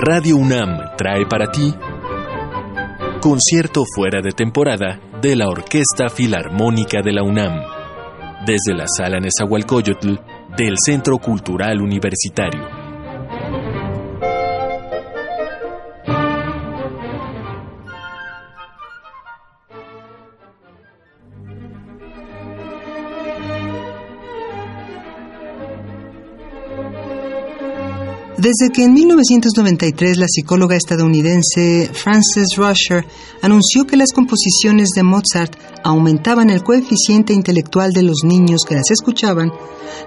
Radio UNAM trae para ti concierto fuera de temporada de la Orquesta Filarmónica de la UNAM, desde la Sala Nezahualcóyotl del Centro Cultural Universitario. Desde que en 1993 la psicóloga estadounidense Frances Rusher anunció que las composiciones de Mozart aumentaban el coeficiente intelectual de los niños que las escuchaban,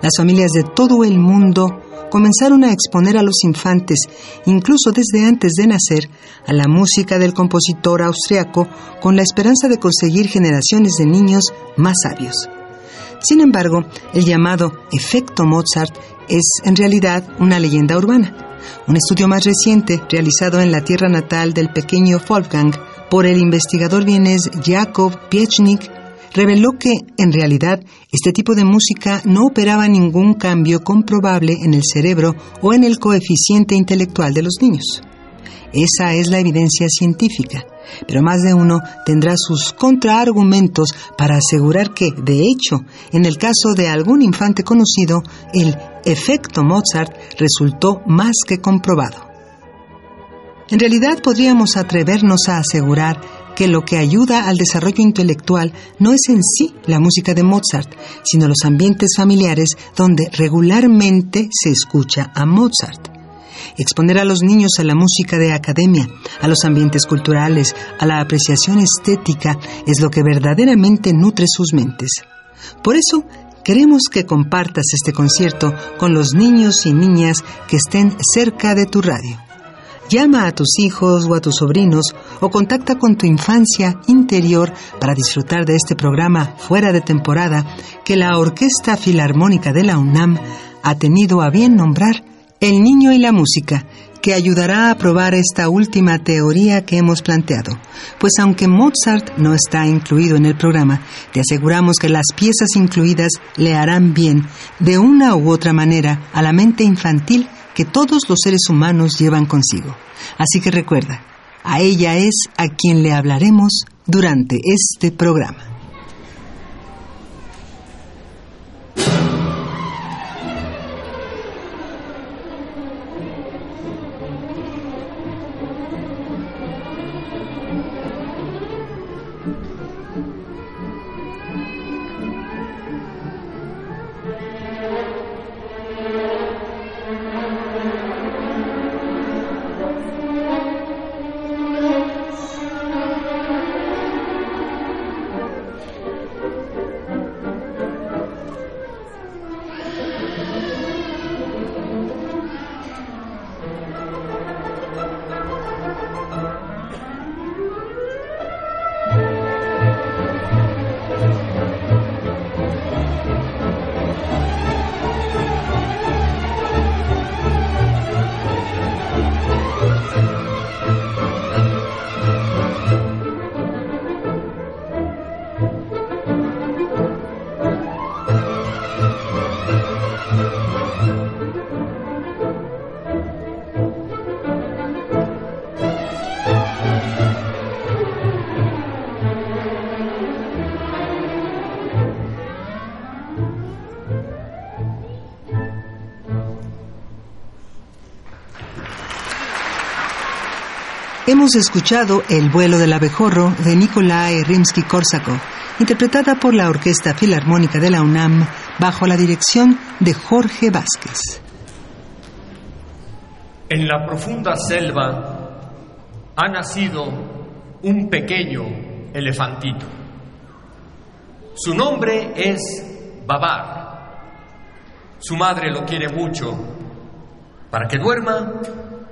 las familias de todo el mundo comenzaron a exponer a los infantes, incluso desde antes de nacer, a la música del compositor austriaco con la esperanza de conseguir generaciones de niños más sabios. Sin embargo, el llamado efecto Mozart es en realidad una leyenda urbana. Un estudio más reciente, realizado en la tierra natal del pequeño Wolfgang por el investigador vienés Jakob Piechnik, reveló que, en realidad, este tipo de música no operaba ningún cambio comprobable en el cerebro o en el coeficiente intelectual de los niños. Esa es la evidencia científica, pero más de uno tendrá sus contraargumentos para asegurar que, de hecho, en el caso de algún infante conocido, el efecto Mozart resultó más que comprobado. En realidad podríamos atrevernos a asegurar que lo que ayuda al desarrollo intelectual no es en sí la música de Mozart, sino los ambientes familiares donde regularmente se escucha a Mozart. Exponer a los niños a la música de academia, a los ambientes culturales, a la apreciación estética, es lo que verdaderamente nutre sus mentes. Por eso, queremos que compartas este concierto con los niños y niñas que estén cerca de tu radio. Llama a tus hijos o a tus sobrinos o contacta con tu infancia interior para disfrutar de este programa fuera de temporada que la Orquesta Filarmónica de la UNAM ha tenido a bien nombrar el niño y la música, que ayudará a probar esta última teoría que hemos planteado. Pues aunque Mozart no está incluido en el programa, te aseguramos que las piezas incluidas le harán bien, de una u otra manera, a la mente infantil que todos los seres humanos llevan consigo. Así que recuerda, a ella es a quien le hablaremos durante este programa. Hemos escuchado El vuelo del abejorro de Nikolai Rimsky-Korsakov, interpretada por la Orquesta Filarmónica de la UNAM bajo la dirección de Jorge Vázquez. En la profunda selva ha nacido un pequeño elefantito. Su nombre es Babar. Su madre lo quiere mucho Para que duerma,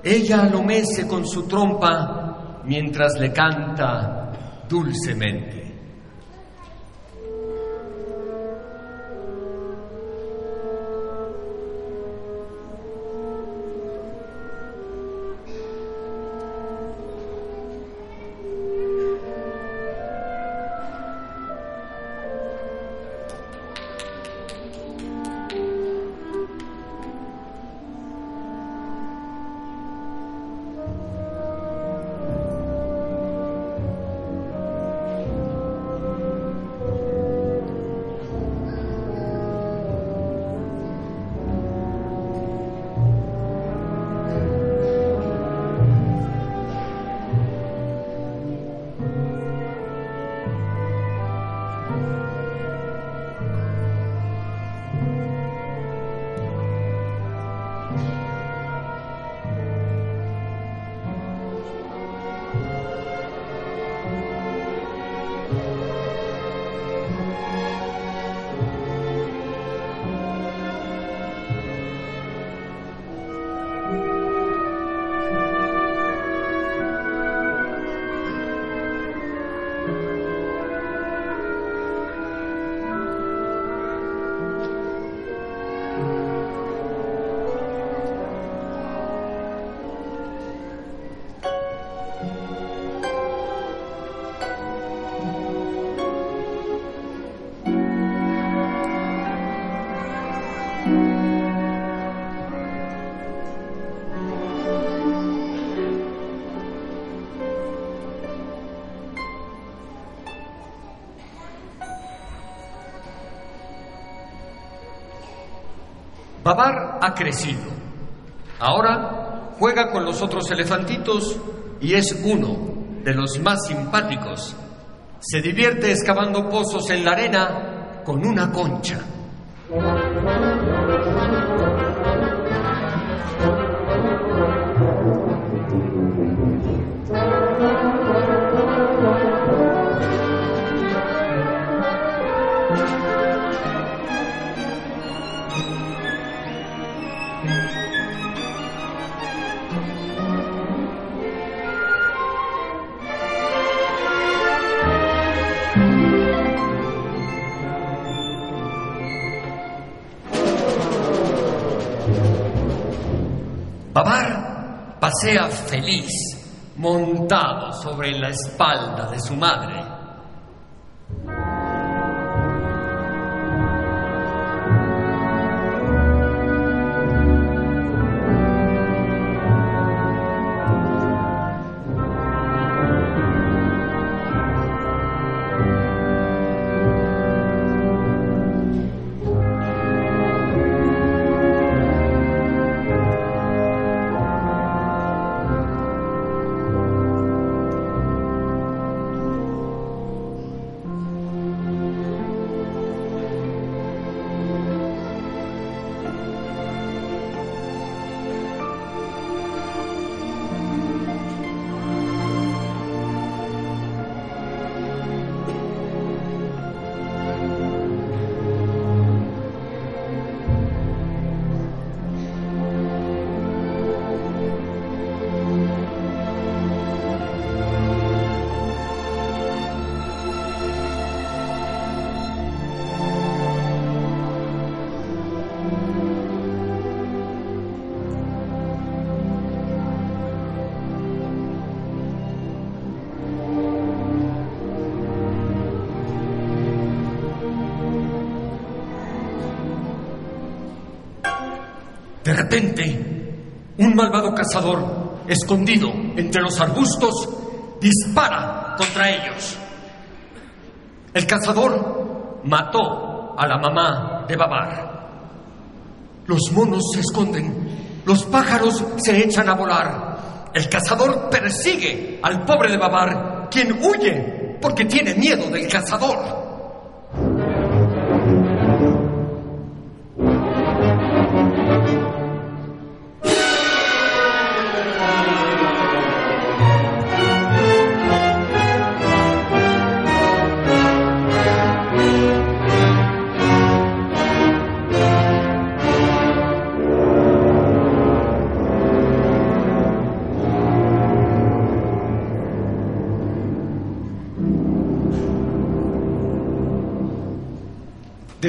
ella lo mece con su trompa mientras le canta dulcemente. Babar ha crecido. Ahora juega con los otros elefantitos y es uno de los más simpáticos. Se divierte excavando pozos en la arena con una concha. Montado sobre la espalda de su madre. Repente, un malvado cazador, escondido entre los arbustos, dispara contra ellos. El cazador mató a la mamá de Babar. Los monos se esconden, los pájaros se echan a volar. El cazador persigue al pobre de Babar, quien huye porque tiene miedo del cazador.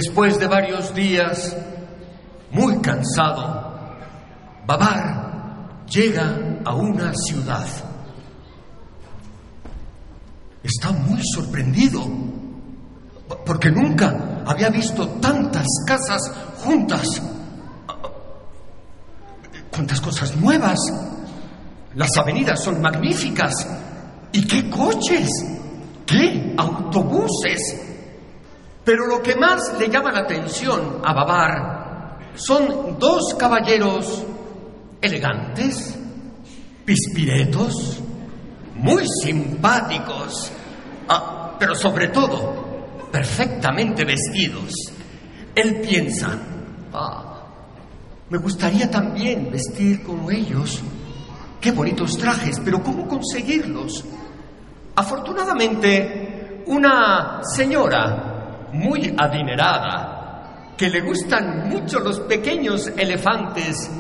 Después de varios días, muy cansado, Babar llega a una ciudad. Está muy sorprendido porque nunca había visto tantas casas juntas. Cuántas cosas nuevas. Las avenidas son magníficas. ¿Y qué coches? ¿Qué autobuses? Pero lo que más le llama la atención a Babar son dos caballeros elegantes, pispiretos, muy simpáticos, ah, pero sobre todo perfectamente vestidos. Él piensa, ah, me gustaría también vestir como ellos. Qué bonitos trajes, pero ¿cómo conseguirlos? Afortunadamente, una señora muy adinerada, que le gustan mucho los pequeños elefantes,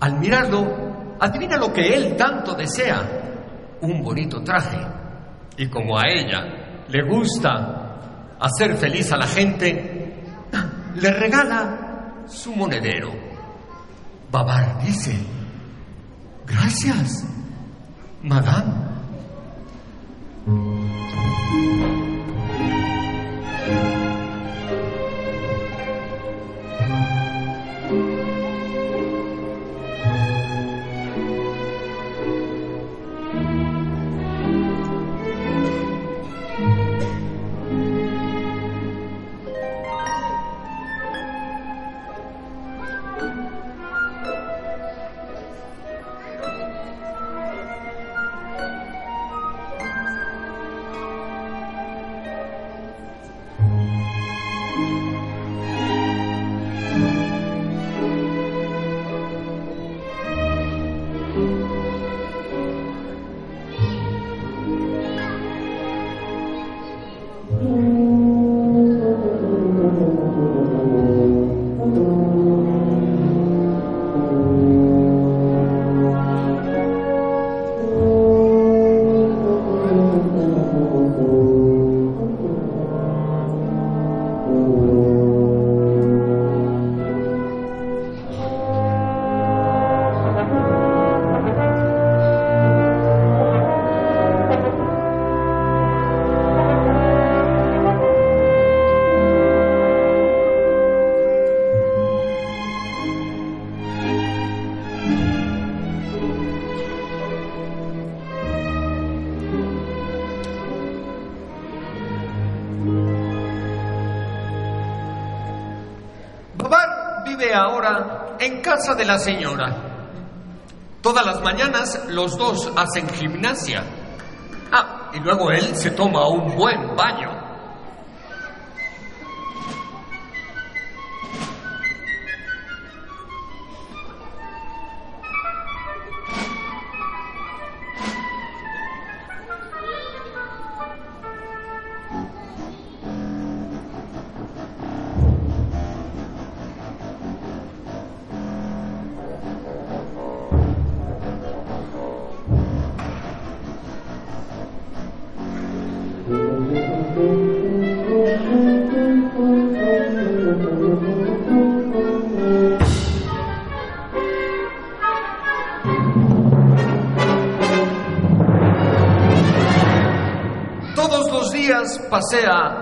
al mirarlo, adivina lo que él tanto desea, un bonito traje. Y como a ella le gusta hacer feliz a la gente, le regala su monedero. Babar dice, gracias, madame. De la señora. Todas las mañanas los dos hacen gimnasia. Ah, y luego él se toma un buen baño.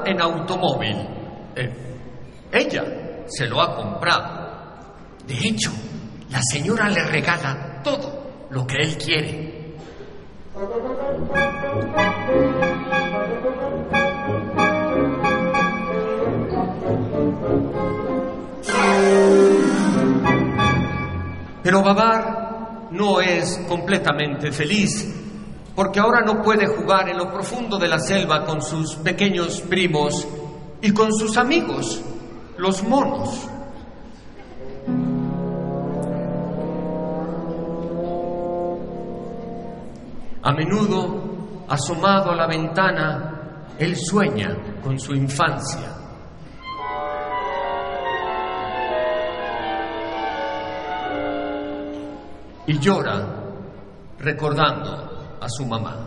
En automóvil. Eh, ella se lo ha comprado. De hecho, la señora le regala todo lo que él quiere. Pero Babar no es completamente feliz porque ahora no puede jugar en lo profundo de la selva con sus pequeños primos y con sus amigos, los monos. A menudo, asomado a la ventana, él sueña con su infancia. Y llora recordando a su mamá.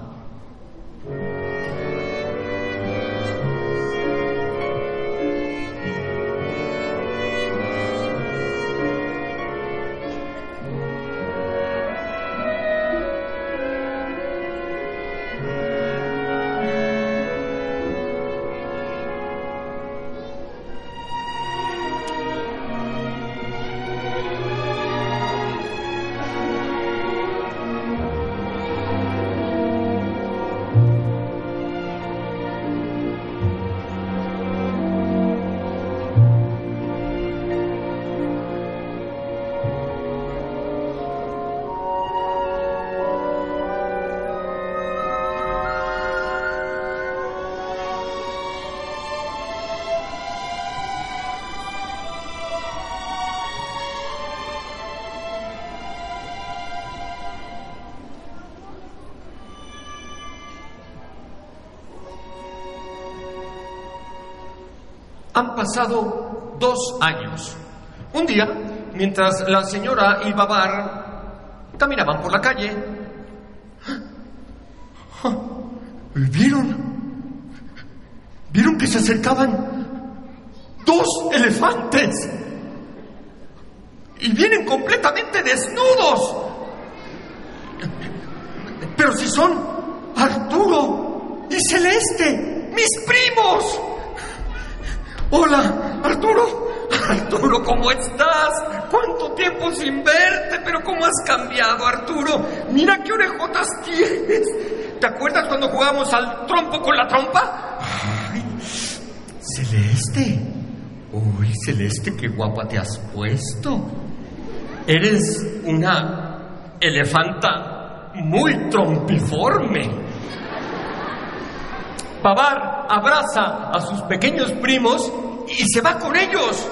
Pasado dos años. Un día, mientras la señora y Babar caminaban por la calle, ¿vieron? ¿Vieron que se acercaban dos elefantes? Y vienen completamente desnudos. Pero si son Arturo y Celeste, mis primos. Hola, Arturo. Arturo, ¿cómo estás? ¿Cuánto tiempo sin verte? Pero ¿cómo has cambiado, Arturo? Mira qué orejotas tienes. ¿Te acuerdas cuando jugábamos al trompo con la trompa? Ay, Celeste. Uy, Celeste, qué guapa te has puesto. Eres una elefanta muy trompiforme. Pavar abraza a sus pequeños primos y se va con ellos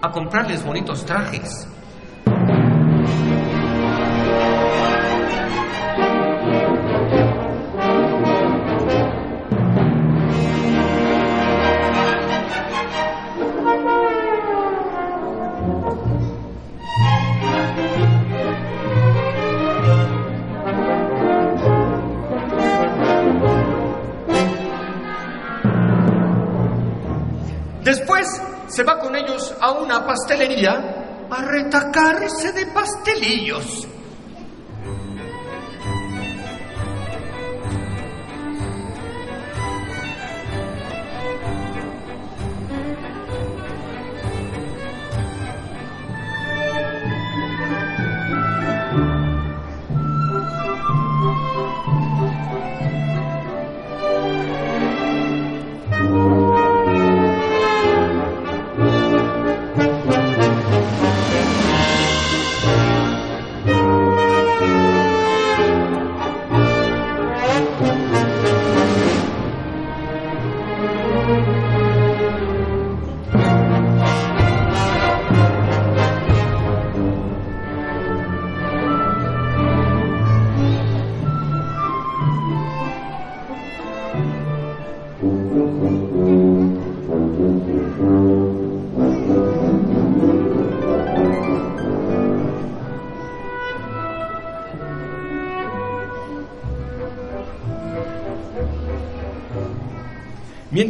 a comprarles bonitos trajes. A una pastelería a retacarse de pastelillos.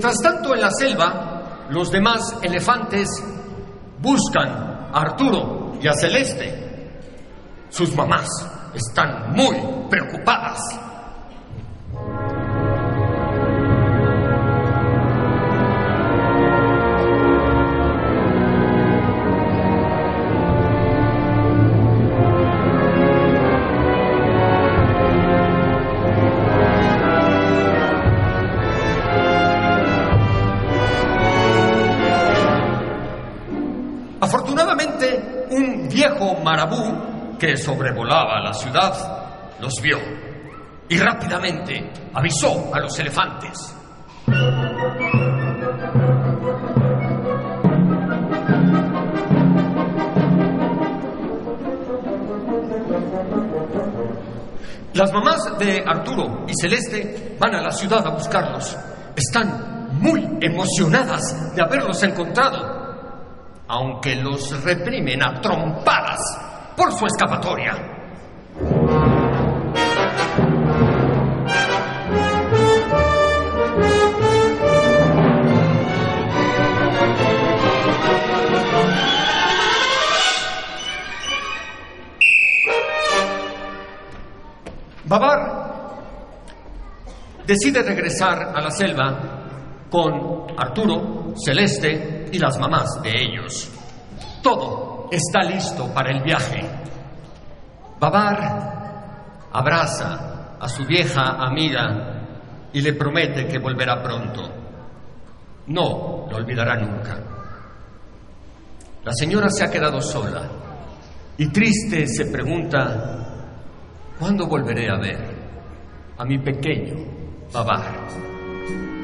Mientras tanto, en la selva, los demás elefantes buscan a Arturo y a Celeste. Sus mamás están muy preocupadas. Que sobrevolaba la ciudad los vio y rápidamente avisó a los elefantes. Las mamás de Arturo y Celeste van a la ciudad a buscarlos. Están muy emocionadas de haberlos encontrado aunque los reprimen a trompadas por su escapatoria. Babar decide regresar a la selva con Arturo, Celeste y las mamás de ellos. Todo está listo para el viaje. Babar abraza a su vieja amiga y le promete que volverá pronto. No lo olvidará nunca. La señora se ha quedado sola y triste se pregunta, ¿cuándo volveré a ver a mi pequeño Babar?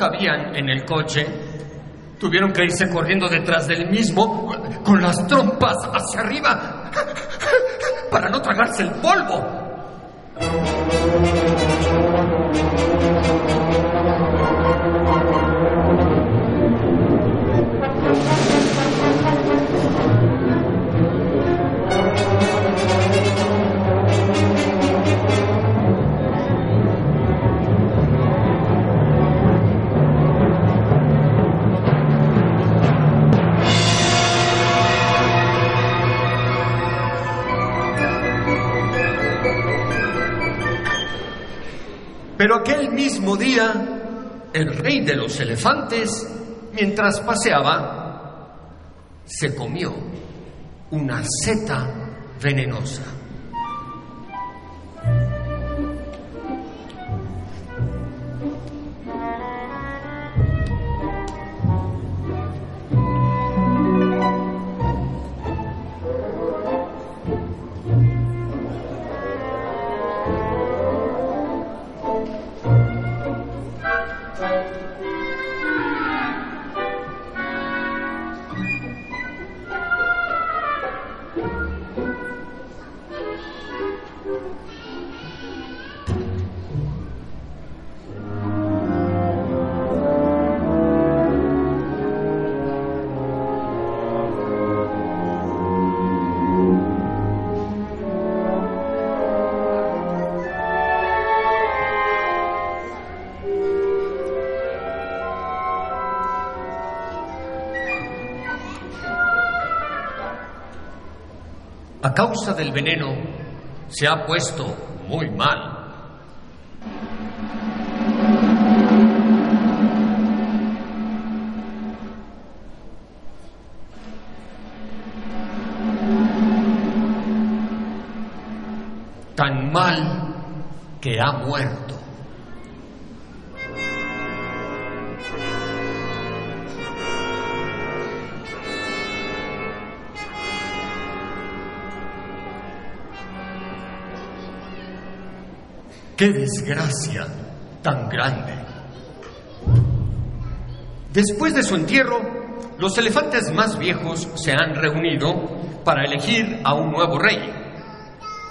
Cabían en el coche, tuvieron que irse corriendo detrás del mismo con las trompas hacia arriba para no tragarse el polvo. Día, el rey de los elefantes, mientras paseaba, se comió una seta venenosa. Causa del veneno, se ha puesto muy mal. Tan mal que ha muerto. ¡Qué desgracia tan grande! Después de su entierro, los elefantes más viejos se han reunido para elegir a un nuevo rey.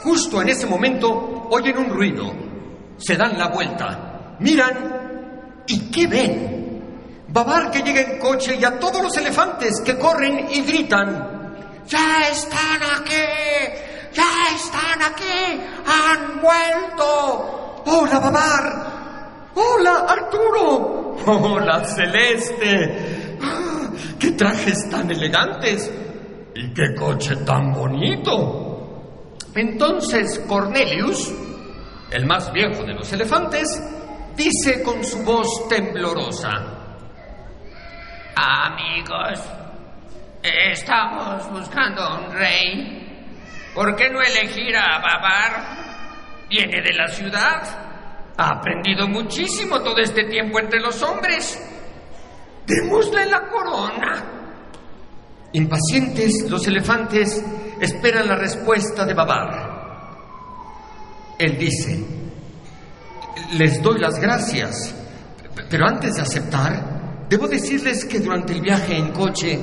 Justo en ese momento oyen un ruido, se dan la vuelta, miran y ¿qué ven? Babar que llega en coche y a todos los elefantes que corren y gritan, ¡Ya están aquí! ¡Ya están aquí! ¡Han vuelto! ¡Hola, Babar! ¡Hola, Arturo! ¡Hola, Celeste! ¡Qué trajes tan elegantes! ¡Y qué coche tan bonito! Entonces Cornelius, el más viejo de los elefantes, dice con su voz temblorosa: Amigos, estamos buscando a un rey. ¿Por qué no elegir a Babar? Viene de la ciudad. Ha aprendido muchísimo todo este tiempo entre los hombres. Démosle la corona. Impacientes, los elefantes esperan la respuesta de Babar. Él dice, les doy las gracias, pero antes de aceptar, debo decirles que durante el viaje en coche,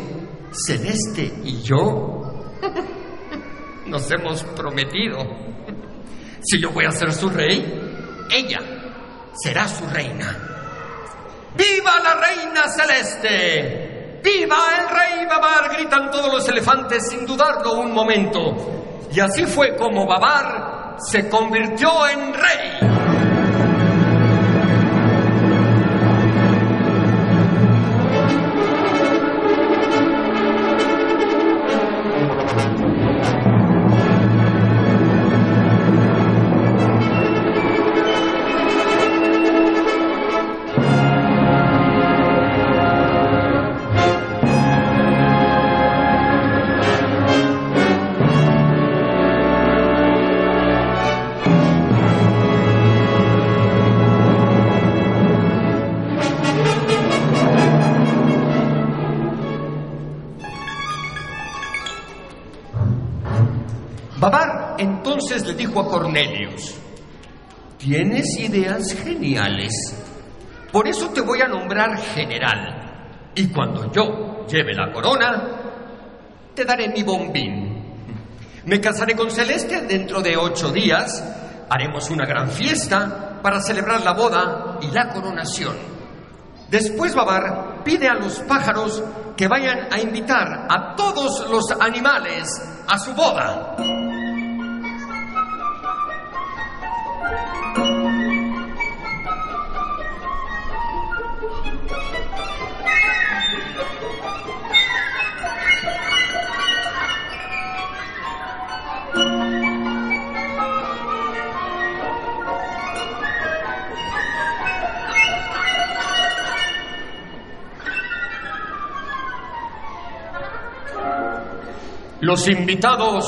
Celeste y yo nos hemos prometido si yo voy a ser su rey, ella será su reina. ¡Viva la reina celeste! ¡Viva el rey Babar! gritan todos los elefantes sin dudarlo un momento. Y así fue como Babar se convirtió en rey. Tienes ideas geniales, por eso te voy a nombrar general, y cuando yo lleve la corona, te daré mi bombín. Me casaré con Celeste dentro de ocho días, haremos una gran fiesta para celebrar la boda y la coronación. Después Babar pide a los pájaros que vayan a invitar a todos los animales a su boda. Los invitados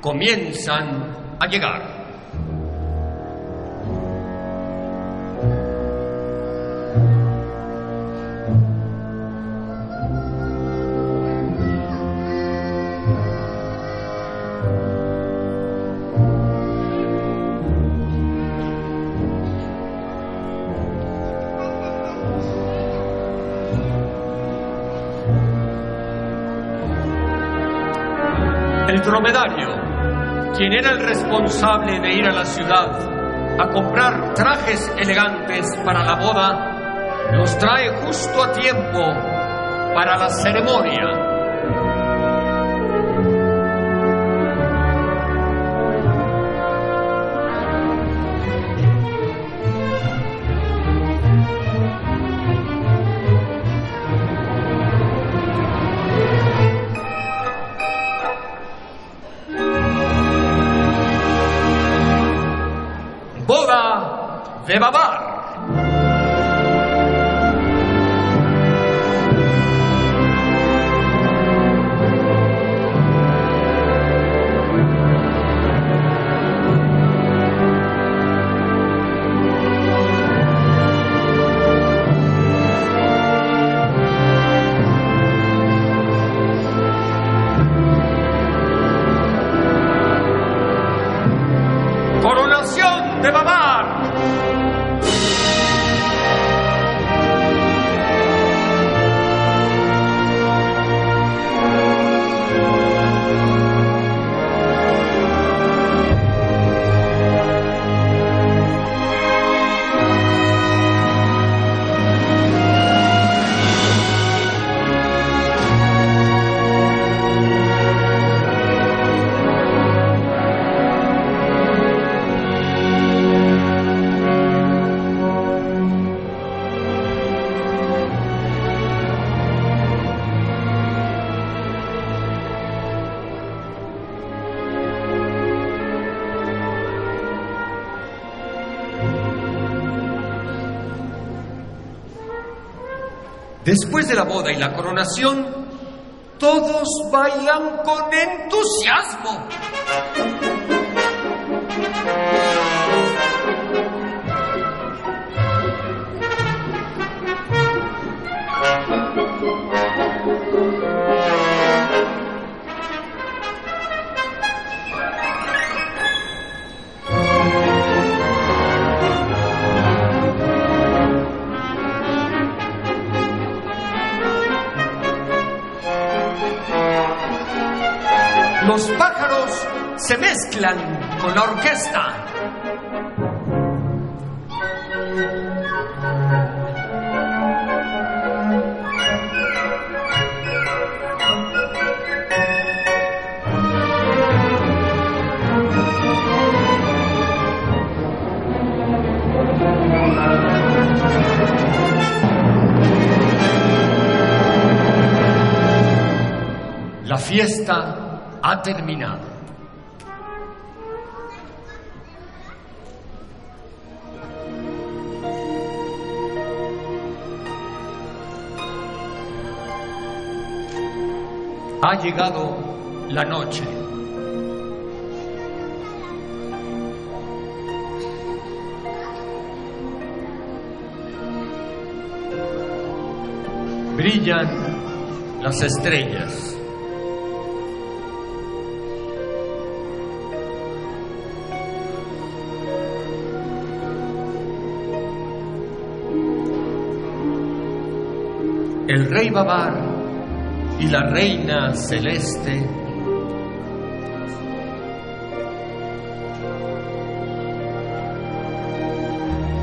comienzan a llegar. Dromedario, quien era el responsable de ir a la ciudad a comprar trajes elegantes para la boda, los trae justo a tiempo para la ceremonia. Después de la boda y la coronación, todos bailan con entusiasmo. Con la orquesta. La fiesta ha terminado. ha llegado la noche. Brillan las estrellas. El rey y la reina celeste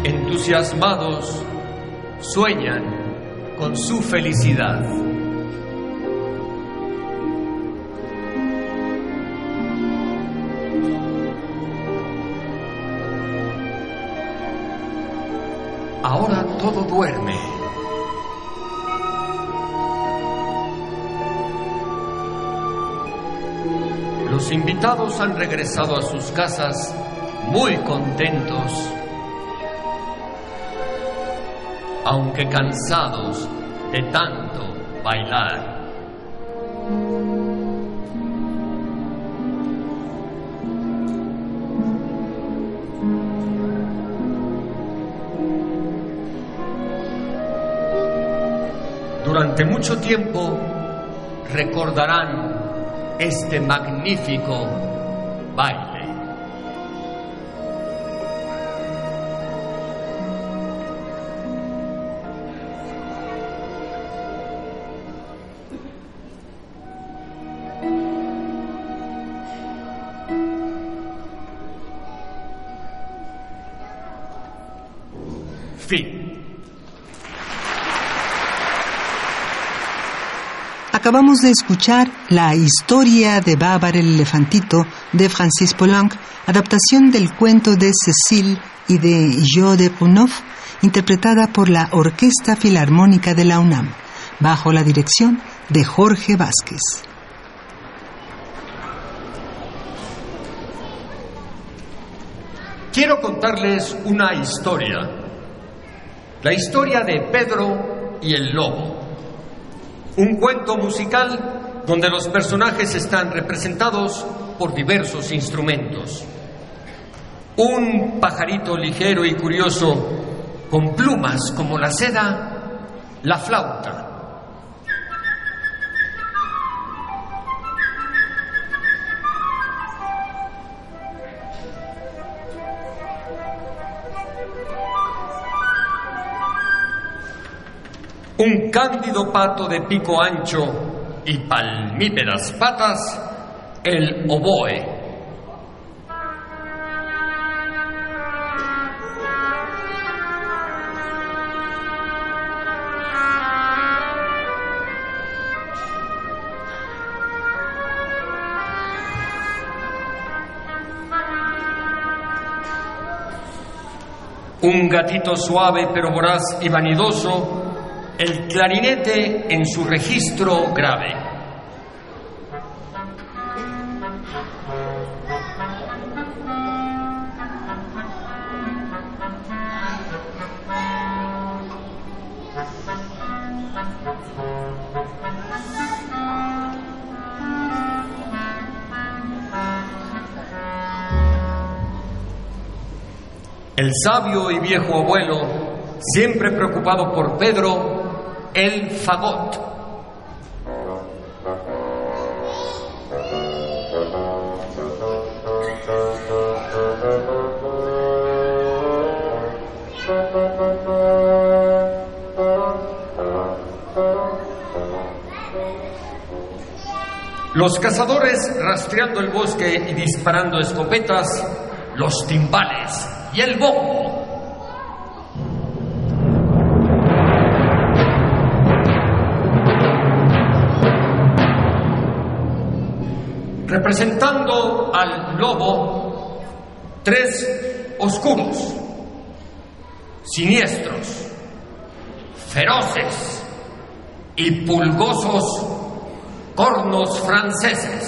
entusiasmados sueñan con su felicidad. Ahora todo duerme. Invitados han regresado a sus casas muy contentos, aunque cansados de tanto bailar. Durante mucho tiempo recordarán este magnífico Acabamos de escuchar la historia de Bávar el Elefantito de Francis Poulenc, adaptación del cuento de Cécile y de Jo de Prunoff, interpretada por la Orquesta Filarmónica de la UNAM, bajo la dirección de Jorge Vázquez. Quiero contarles una historia. La historia de Pedro y el Lobo. Un cuento musical donde los personajes están representados por diversos instrumentos. Un pajarito ligero y curioso con plumas como la seda, la flauta. Un cándido pato de pico ancho y palmíperas patas, el oboe. Un gatito suave pero voraz y vanidoso, el clarinete en su registro grave. El sabio y viejo abuelo, siempre preocupado por Pedro, el fagot. Los cazadores rastreando el bosque y disparando escopetas, los timbales y el bombo. Tres oscuros, siniestros, feroces y pulgosos cornos franceses.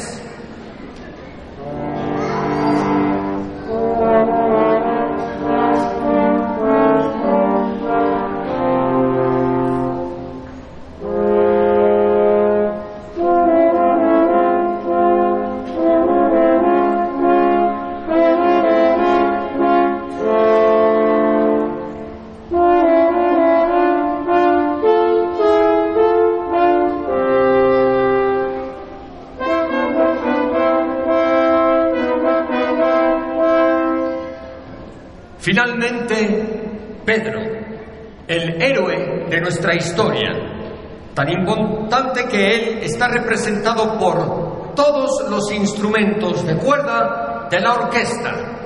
Pedro, el héroe de nuestra historia, tan importante que él está representado por todos los instrumentos de cuerda de la orquesta.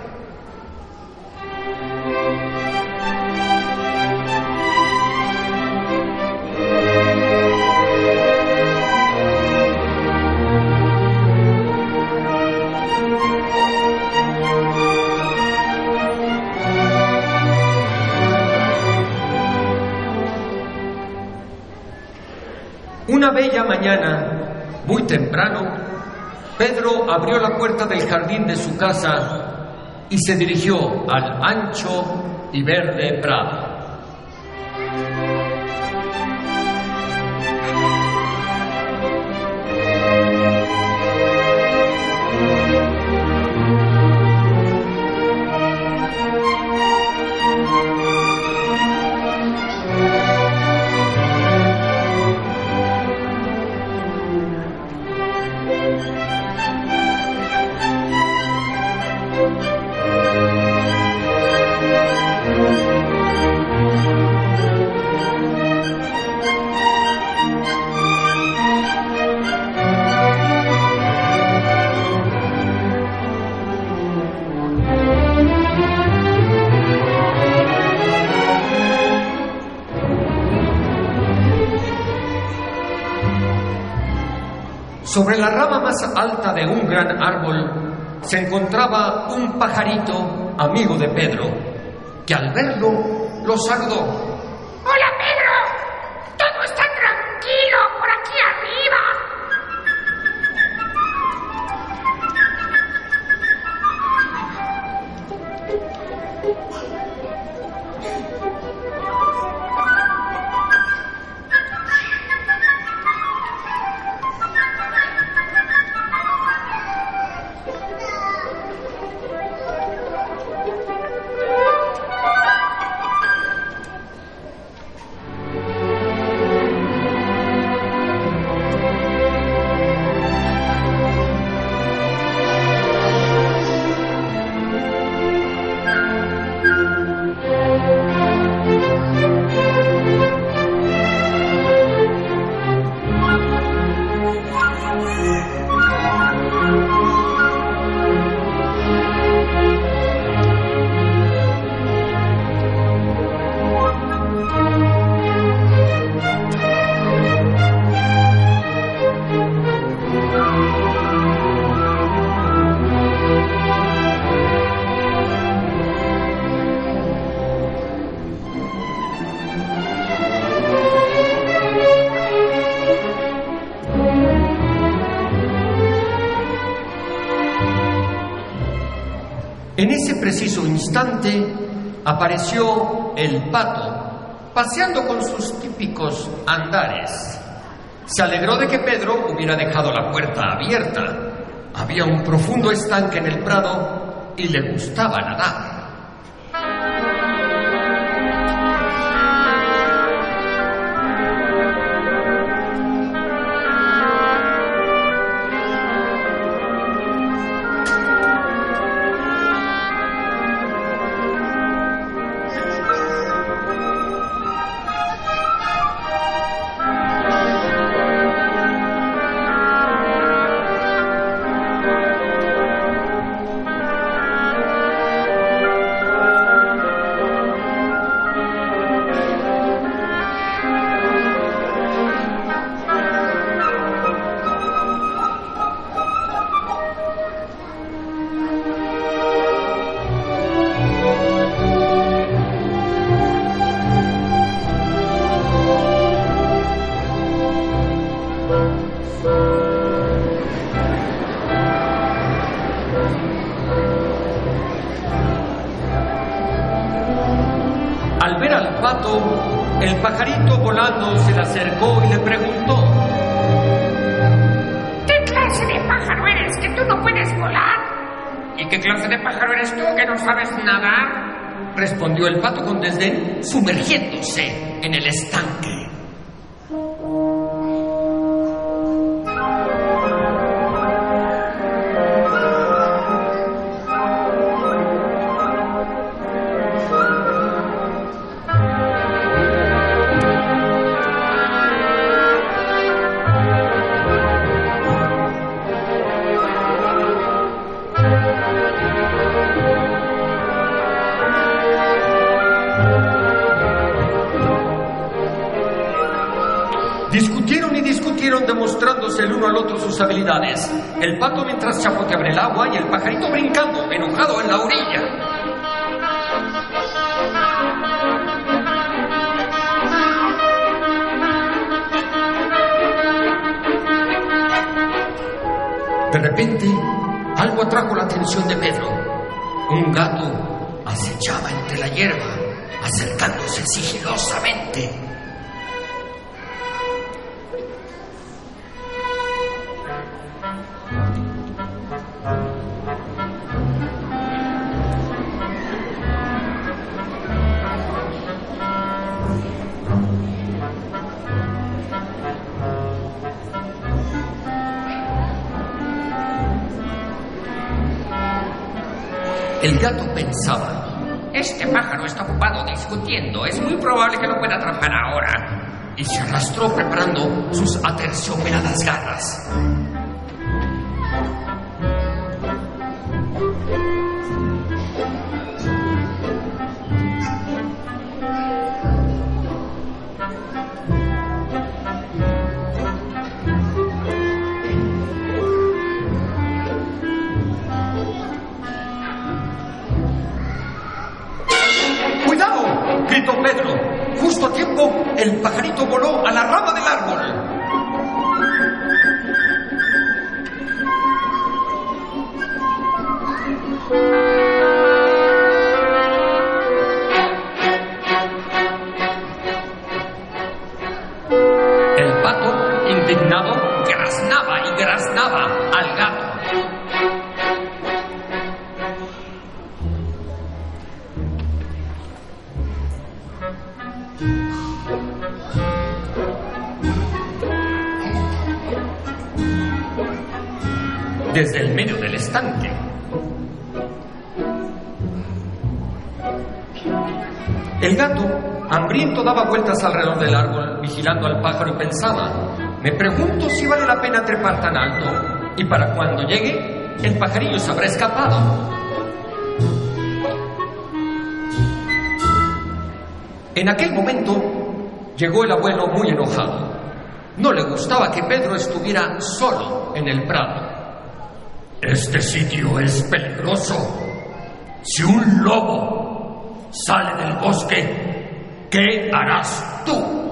Temprano, Pedro abrió la puerta del jardín de su casa y se dirigió al ancho y verde prado. Se encontraba un pajarito amigo de Pedro, que al verlo lo saludó. Apareció el pato, paseando con sus típicos andares. Se alegró de que Pedro hubiera dejado la puerta abierta. Había un profundo estanque en el prado y le gustaba nadar. Desdén, sus habilidades. El pato mientras chapoteaba el agua y el pajarito brincando, enojado en la orilla. De repente, algo atrajo la atención de Pedro. Un gato acechaba entre la hierba, acercándose sigilosamente. El gato pensaba, Este pájaro está ocupado discutiendo. Es muy probable que no pueda atrapar ahora. y se arrastró preparando sus aterciopeladas garras. Trepar tan alto y para cuando llegue, el pajarillo se habrá escapado. En aquel momento llegó el abuelo muy enojado. No le gustaba que Pedro estuviera solo en el prado. Este sitio es peligroso. Si un lobo sale del bosque, ¿qué harás tú?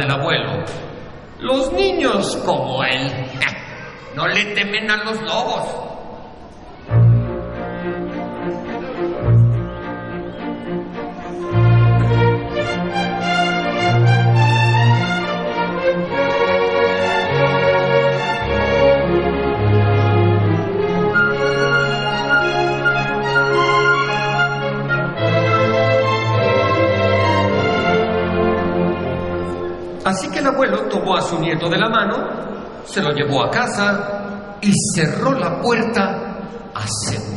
Del abuelo. Los niños como él no le temen a los lobos. Tomó a su nieto de la mano, se lo llevó a casa y cerró la puerta asegurándola.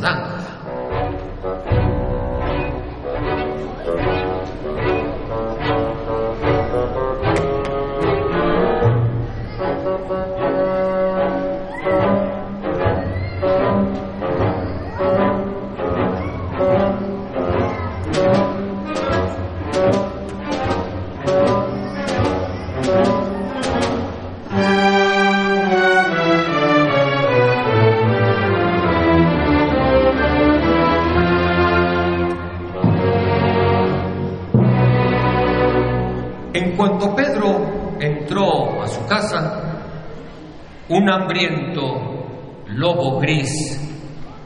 Un hambriento lobo gris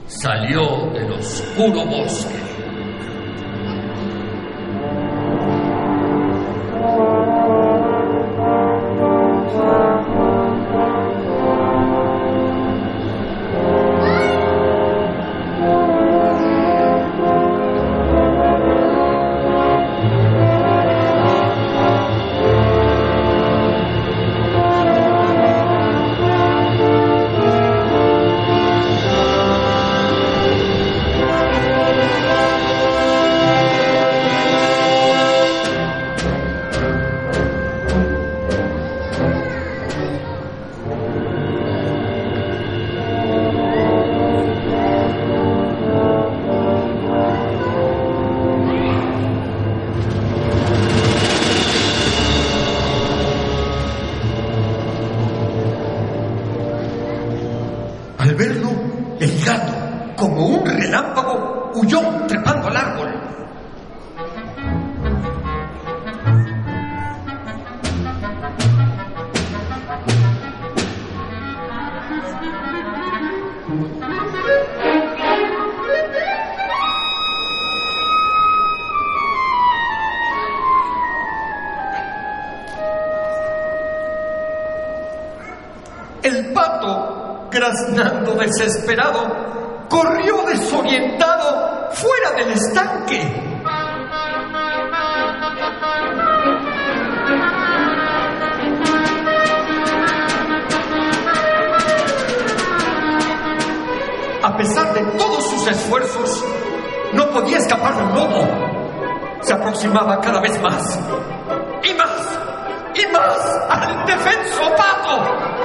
salió del oscuro bosque. A pesar de todos sus esfuerzos, no podía escapar del lobo. Se aproximaba cada vez más. Y más. Y más al indefenso pato.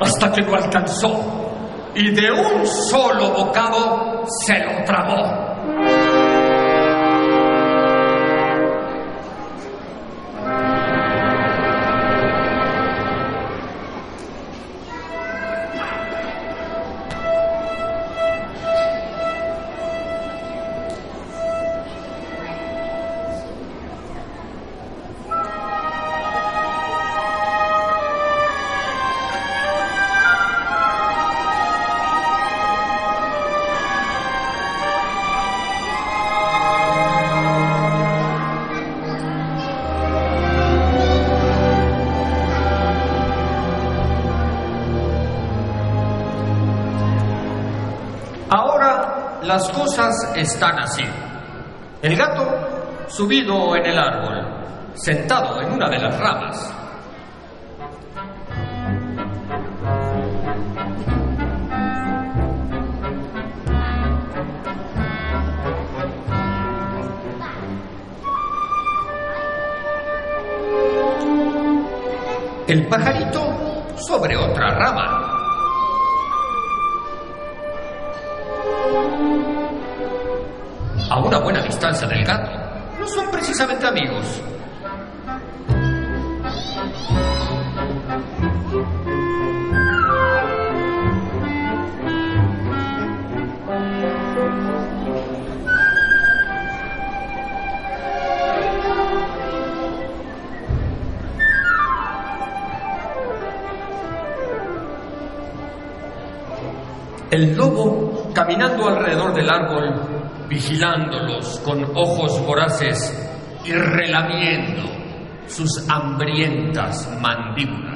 hasta que lo alcanzó y de un solo bocado se lo tragó. Están así. El gato subido en el árbol, sentado en una de las ramas. El lobo, caminando alrededor del árbol, vigilándolos con ojos voraces y relamiendo sus hambrientas mandíbulas.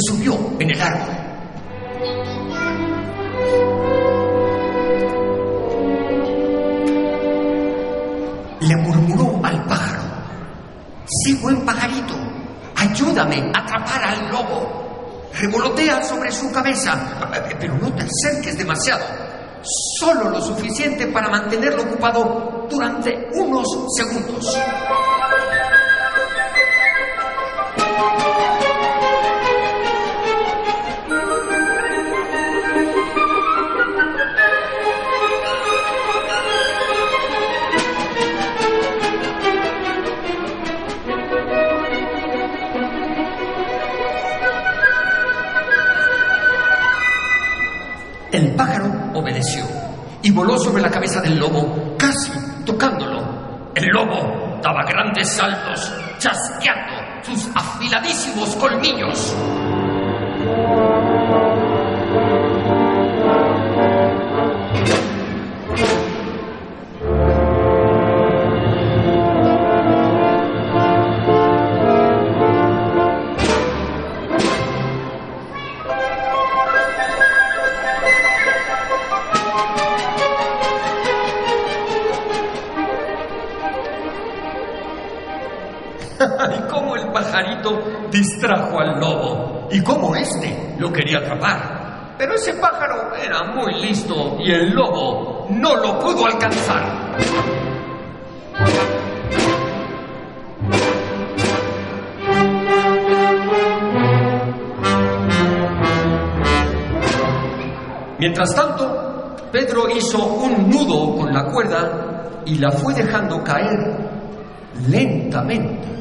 Subió en el árbol. Le murmuró al pájaro, sí buen pajarito, ayúdame a atrapar al lobo. Revolotea sobre su cabeza, pero no te acerques demasiado, solo lo suficiente para mantenerlo ocupado durante unos segundos. Voló sobre la cabeza del lobo, casi tocándolo. El lobo daba grandes saltos, chasqueando sus afiladísimos colmillos. Distrajo al lobo y cómo éste lo quería atrapar. Pero ese pájaro era muy listo y el lobo no lo pudo alcanzar. Mientras tanto, Pedro hizo un nudo con la cuerda y la fue dejando caer lentamente.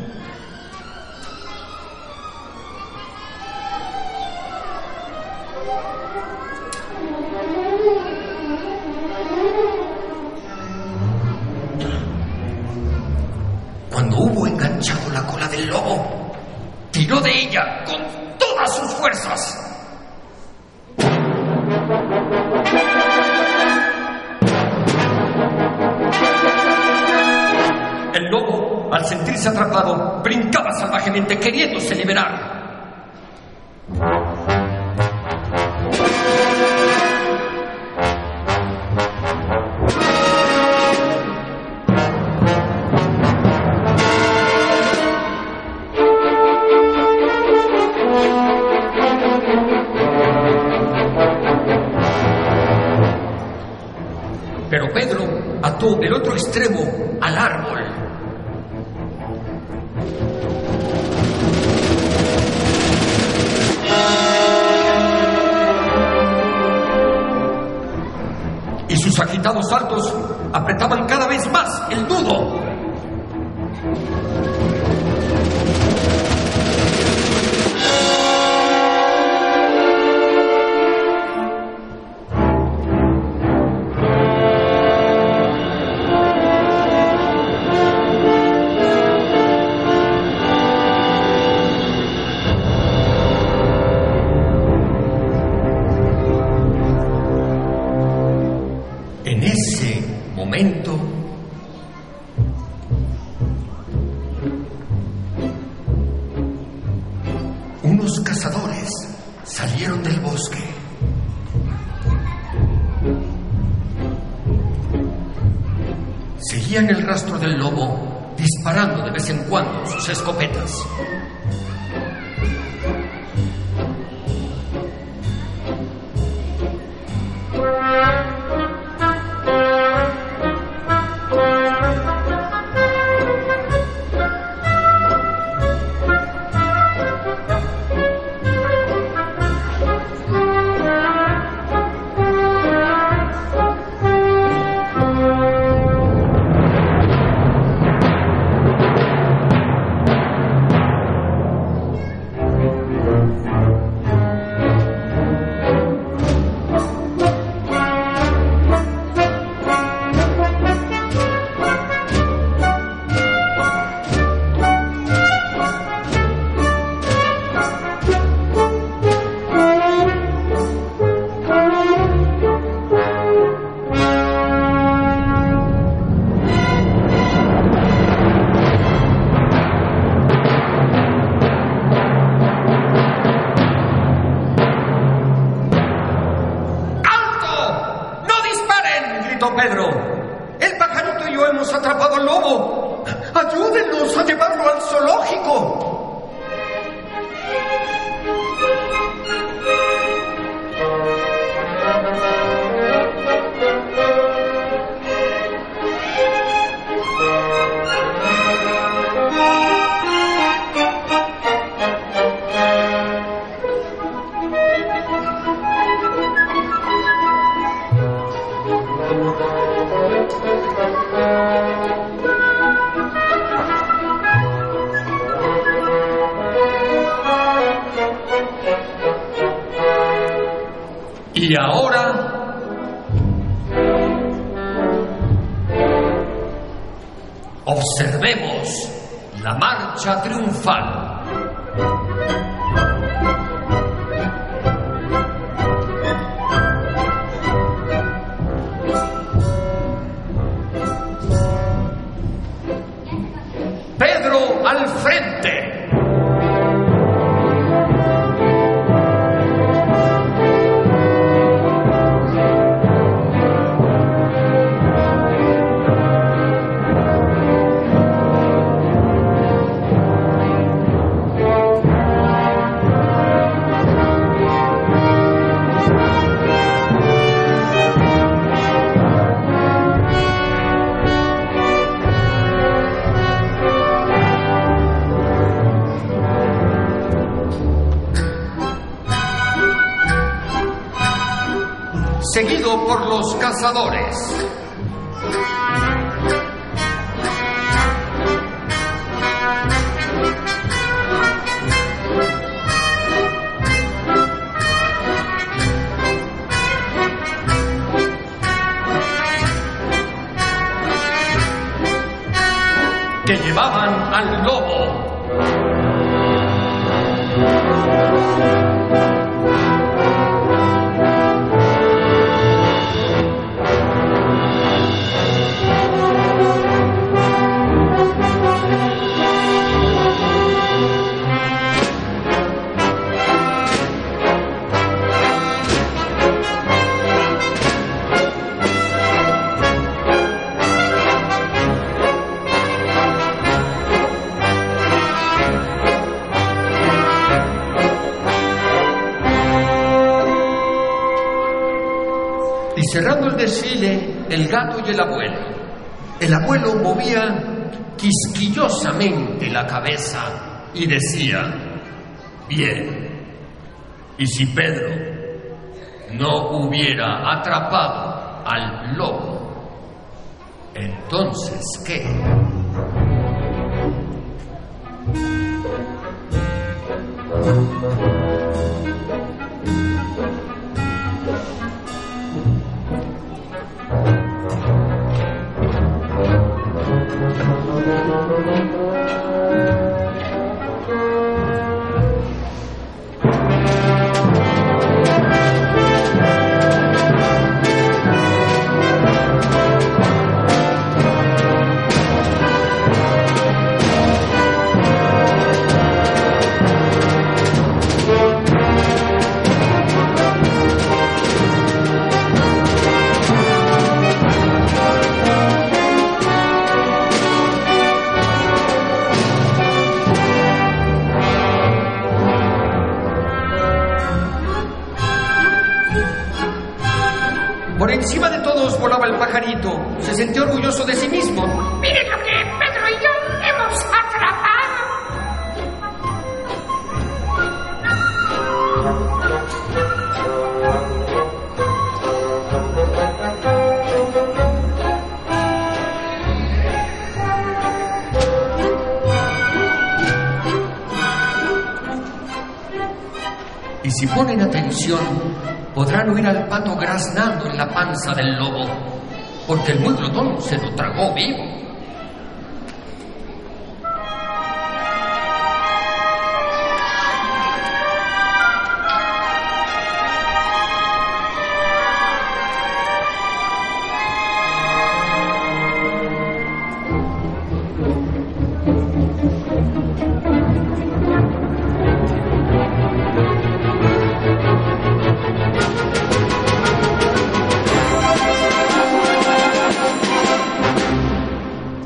Y decía, bien, ¿y si Pedro no hubiera atrapado al lobo? Entonces, ¿qué? Sentía orgulloso de sí mismo. Miren lo que Pedro y yo hemos atrapado. Y si ponen atención, podrán oír al pato graznando en la panza del lobo, porque el glotón se lo tragó vivo.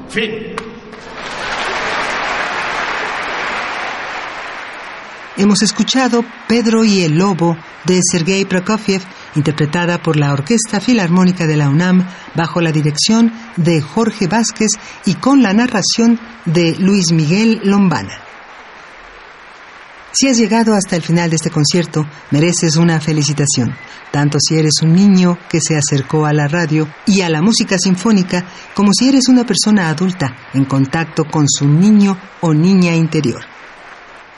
Fin. Hemos escuchado Pedro y el Lobo de Sergei Prokofiev, interpretada por la Orquesta Filarmónica de la UNAM bajo la dirección de Jorge Vázquez y con la narración de Luis Miguel Lombana. Si has llegado hasta el final de este concierto, mereces una felicitación, tanto si eres un niño que se acercó a la radio y a la música sinfónica, como si eres una persona adulta en contacto con su niño o niña interior.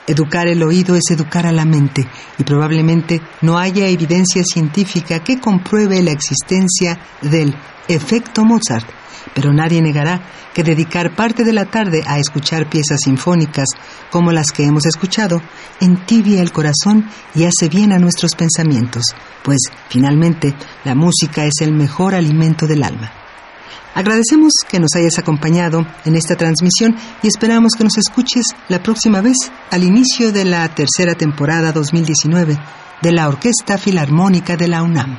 Educar el oído es educar a la mente y probablemente no haya evidencia científica que compruebe la existencia del efecto Mozart, pero nadie negará que dedicar parte de la tarde a escuchar piezas sinfónicas como las que hemos escuchado entibia el corazón y hace bien a nuestros pensamientos, pues finalmente la música es el mejor alimento del alma. Agradecemos que nos hayas acompañado en esta transmisión y esperamos que nos escuches la próxima vez al inicio de la tercera temporada 2019 de la Orquesta Filarmónica de la UNAM.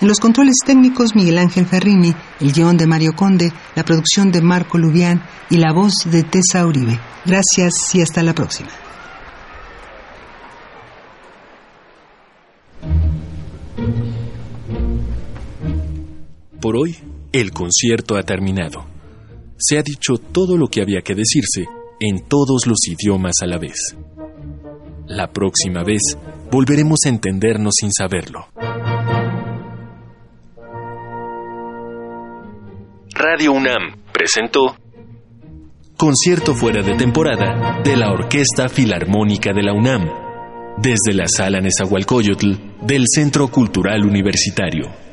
En los controles técnicos Miguel Ángel Ferrini, el guion de Mario Conde, la producción de Marco Lubián y la voz de Tessa Uribe. Gracias y hasta la próxima. Por hoy el concierto ha terminado. Se ha dicho todo lo que había que decirse en todos los idiomas a la vez. La próxima vez volveremos a entendernos sin saberlo. Radio UNAM presentó Concierto fuera de temporada de la Orquesta Filarmónica de la UNAM, desde la Sala Nezahualcóyotl del Centro Cultural Universitario.